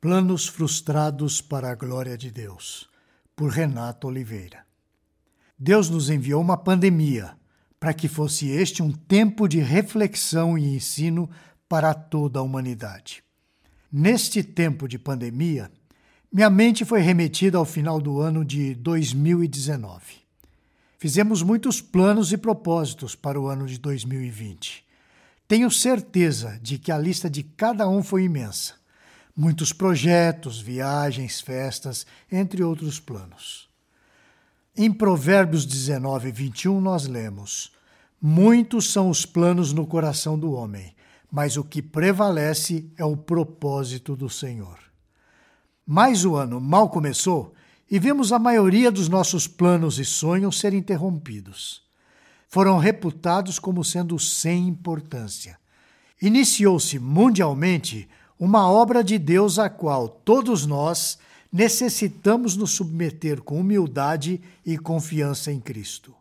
Planos frustrados para a glória de Deus, por Renato Oliveira. Deus nos enviou uma pandemia para que fosse este um tempo de reflexão e ensino para toda a humanidade. Neste tempo de pandemia, minha mente foi remetida ao final do ano de 2019. Fizemos muitos planos e propósitos para o ano de 2020. Tenho certeza de que a lista de cada um foi imensa muitos projetos, viagens, festas, entre outros planos. Em Provérbios 19, 21, nós lemos: Muitos são os planos no coração do homem, mas o que prevalece é o propósito do Senhor. Mas o ano mal começou e vemos a maioria dos nossos planos e sonhos ser interrompidos. Foram reputados como sendo sem importância. Iniciou-se mundialmente uma obra de Deus a qual todos nós necessitamos nos submeter com humildade e confiança em Cristo.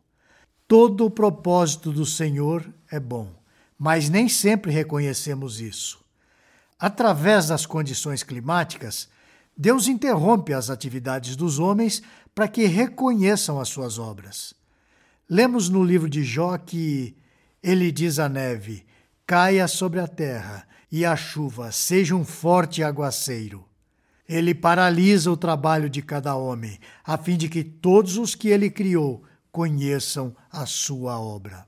Todo o propósito do Senhor é bom, mas nem sempre reconhecemos isso. Através das condições climáticas, Deus interrompe as atividades dos homens para que reconheçam as suas obras. Lemos no livro de Jó que ele diz à neve: caia sobre a terra e a chuva seja um forte aguaceiro. Ele paralisa o trabalho de cada homem, a fim de que todos os que ele criou conheçam a sua obra.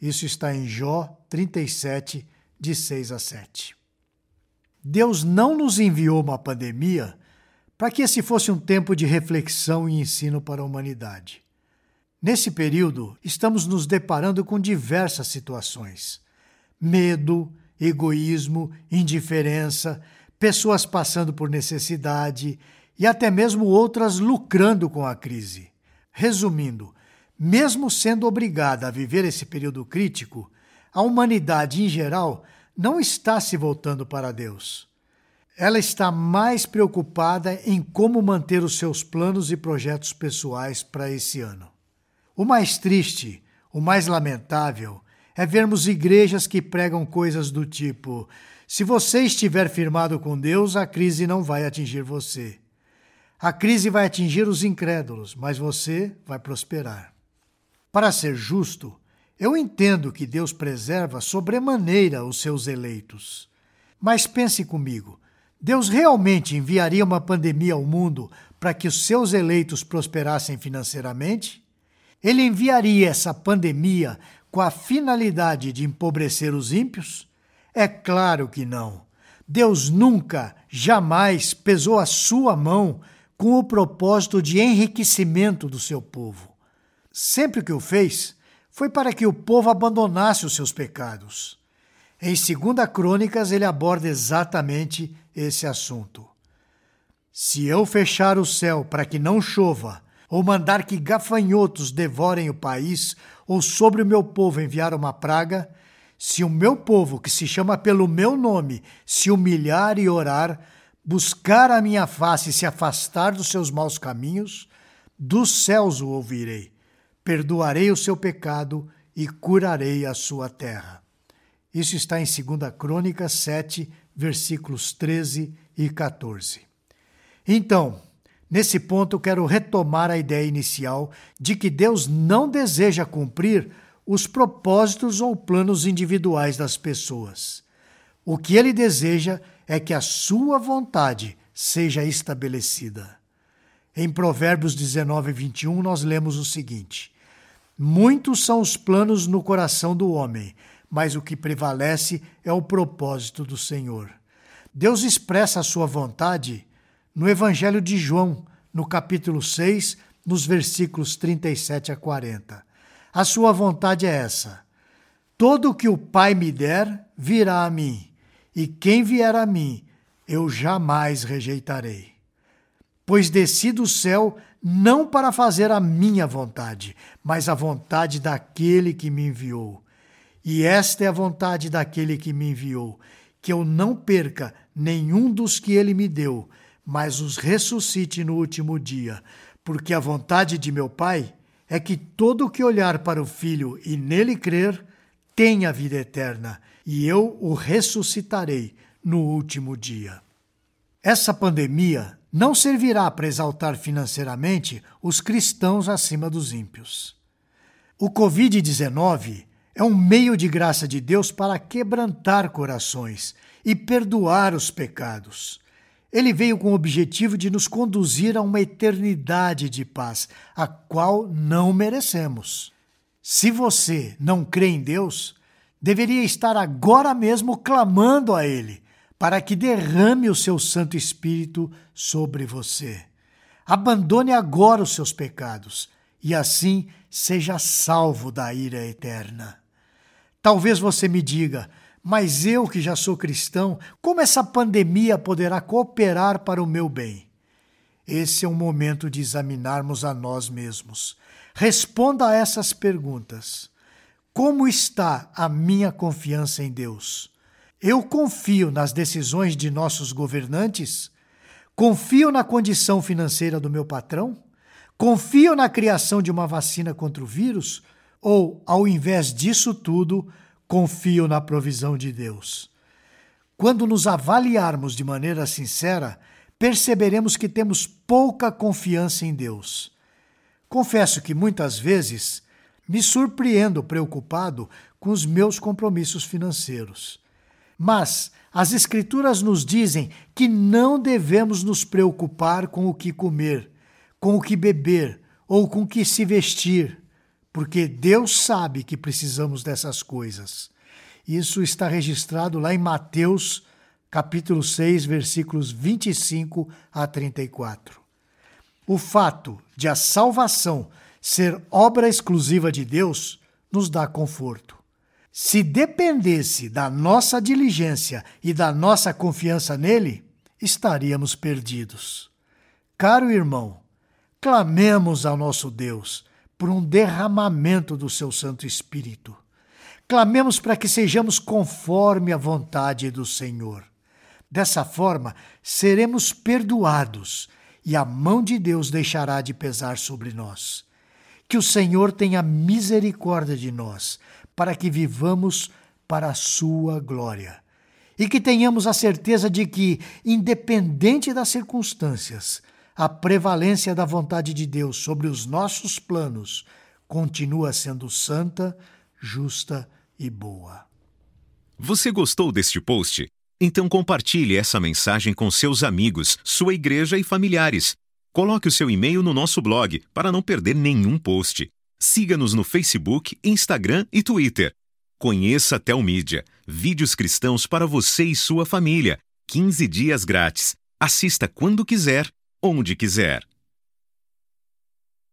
Isso está em Jó 37, de 6 a 7. Deus não nos enviou uma pandemia para que esse fosse um tempo de reflexão e ensino para a humanidade. Nesse período, estamos nos deparando com diversas situações: medo, egoísmo, indiferença, pessoas passando por necessidade e até mesmo outras lucrando com a crise. Resumindo, mesmo sendo obrigada a viver esse período crítico, a humanidade em geral não está se voltando para Deus. Ela está mais preocupada em como manter os seus planos e projetos pessoais para esse ano. O mais triste, o mais lamentável, é vermos igrejas que pregam coisas do tipo: se você estiver firmado com Deus, a crise não vai atingir você. A crise vai atingir os incrédulos, mas você vai prosperar. Para ser justo, eu entendo que Deus preserva sobremaneira os seus eleitos. Mas pense comigo: Deus realmente enviaria uma pandemia ao mundo para que os seus eleitos prosperassem financeiramente? Ele enviaria essa pandemia com a finalidade de empobrecer os ímpios? É claro que não. Deus nunca, jamais pesou a sua mão com o propósito de enriquecimento do seu povo. Sempre que o fez, foi para que o povo abandonasse os seus pecados. Em 2 Crônicas, ele aborda exatamente esse assunto. Se eu fechar o céu para que não chova, ou mandar que gafanhotos devorem o país, ou sobre o meu povo enviar uma praga, se o meu povo, que se chama pelo meu nome, se humilhar e orar, buscar a minha face e se afastar dos seus maus caminhos, dos céus o ouvirei, perdoarei o seu pecado e curarei a sua terra. Isso está em 2 Crônicas 7, versículos 13 e 14. Então, Nesse ponto, quero retomar a ideia inicial de que Deus não deseja cumprir os propósitos ou planos individuais das pessoas. O que ele deseja é que a sua vontade seja estabelecida. Em Provérbios 19, 21, nós lemos o seguinte: Muitos são os planos no coração do homem, mas o que prevalece é o propósito do Senhor. Deus expressa a sua vontade no Evangelho de João, no capítulo 6, nos versículos 37 a 40. A sua vontade é essa: Todo o que o Pai me der virá a mim, e quem vier a mim, eu jamais rejeitarei. Pois desci do céu não para fazer a minha vontade, mas a vontade daquele que me enviou. E esta é a vontade daquele que me enviou, que eu não perca nenhum dos que ele me deu, mas os ressuscite no último dia, porque a vontade de meu Pai é que todo que olhar para o Filho e nele crer tenha vida eterna, e eu o ressuscitarei no último dia. Essa pandemia não servirá para exaltar financeiramente os cristãos acima dos ímpios. O Covid-19 é um meio de graça de Deus para quebrantar corações e perdoar os pecados. Ele veio com o objetivo de nos conduzir a uma eternidade de paz, a qual não merecemos. Se você não crê em Deus, deveria estar agora mesmo clamando a Ele para que derrame o seu Santo Espírito sobre você. Abandone agora os seus pecados e assim seja salvo da ira eterna. Talvez você me diga, mas eu que já sou cristão, como essa pandemia poderá cooperar para o meu bem? Esse é o momento de examinarmos a nós mesmos. Responda a essas perguntas. Como está a minha confiança em Deus? Eu confio nas decisões de nossos governantes? Confio na condição financeira do meu patrão? Confio na criação de uma vacina contra o vírus? Ou, ao invés disso tudo, confio na provisão de Deus? Quando nos avaliarmos de maneira sincera, perceberemos que temos pouca confiança em Deus. Confesso que muitas vezes me surpreendo preocupado com os meus compromissos financeiros. Mas as Escrituras nos dizem que não devemos nos preocupar com o que comer, com o que beber ou com o que se vestir, porque Deus sabe que precisamos dessas coisas. Isso está registrado lá em Mateus, capítulo 6, versículos 25 a 34. O fato de a salvação ser obra exclusiva de Deus nos dá conforto. Se dependesse da nossa diligência e da nossa confiança nele, estaríamos perdidos. Caro irmão, clamemos ao nosso Deus por um derramamento do seu Santo Espírito. Clamemos para que sejamos conforme a vontade do Senhor. Dessa forma, seremos perdoados e a mão de Deus deixará de pesar sobre nós. Que o Senhor tenha misericórdia de nós para que vivamos para a sua glória. E que tenhamos a certeza de que, independente das circunstâncias, a prevalência da vontade de Deus sobre os nossos planos continua sendo santa, justa e boa. Você gostou deste post? Então compartilhe essa mensagem com seus amigos, sua igreja e familiares. Coloque o seu e-mail no nosso blog para não perder nenhum post. Siga-nos no Facebook, Instagram e Twitter. Conheça a Telmídia, vídeos cristãos para você e sua família. 15 dias grátis. Assista quando quiser, onde quiser.